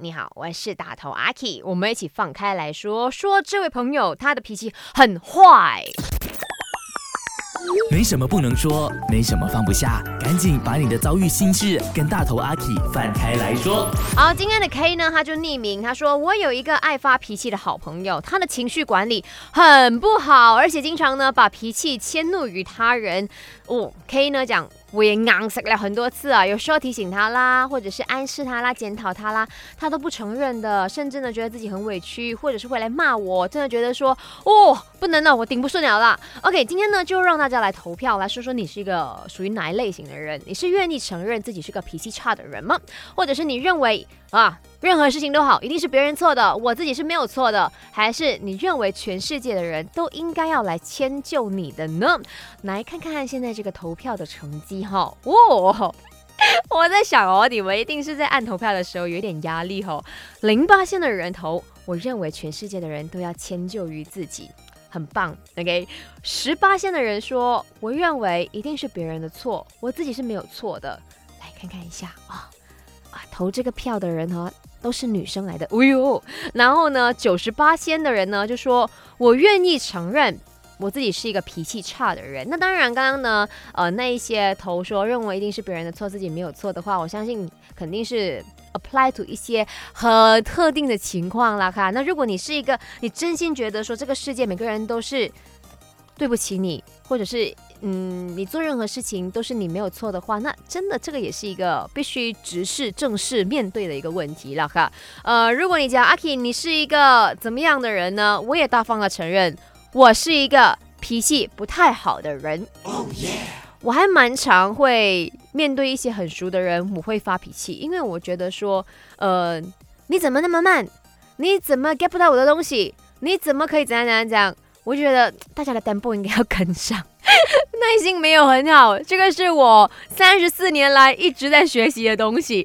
你好，我是大头阿 K，我们一起放开来说说这位朋友，他的脾气很坏。没什么不能说，没什么放不下，赶紧把你的遭遇心事跟大头阿 K 放开来说。好，今天的 K 呢，他就匿名，他说我有一个爱发脾气的好朋友，他的情绪管理很不好，而且经常呢把脾气迁怒于他人。哦，K 呢讲。我也硬死了很多次啊，有时候提醒他啦，或者是暗示他啦、检讨他啦，他都不承认的，甚至呢觉得自己很委屈，或者是会来骂我，真的觉得说，哦，不能了，我顶不顺了啦。OK，今天呢就让大家来投票，来说说你是一个属于哪一类型的人？你是愿意承认自己是个脾气差的人吗？或者是你认为啊？任何事情都好，一定是别人错的，我自己是没有错的，还是你认为全世界的人都应该要来迁就你的呢？来看看现在这个投票的成绩哈，哇，我在想哦，你们一定是在按投票的时候有点压力哈。零八线的人投，我认为全世界的人都要迁就于自己，很棒。OK，十八线的人说，我认为一定是别人的错，我自己是没有错的。来看看一下啊啊，投这个票的人哈。都是女生来的，哎呦，然后呢，九十八仙的人呢就说，我愿意承认我自己是一个脾气差的人。那当然，刚刚呢，呃，那一些投说认为一定是别人的错，自己没有错的话，我相信肯定是 apply to 一些很特定的情况啦。哈，那如果你是一个，你真心觉得说这个世界每个人都是对不起你，或者是。嗯，你做任何事情都是你没有错的话，那真的这个也是一个必须直视、正视、面对的一个问题了哈。呃，如果你讲阿 K，你是一个怎么样的人呢？我也大方的承认，我是一个脾气不太好的人。哦耶！我还蛮常会面对一些很熟的人，我会发脾气，因为我觉得说，呃，你怎么那么慢？你怎么 get 不到我的东西？你怎么可以怎样怎样怎样？我觉得大家的 tempo 应该要跟上。耐心没有很好，这个是我三十四年来一直在学习的东西。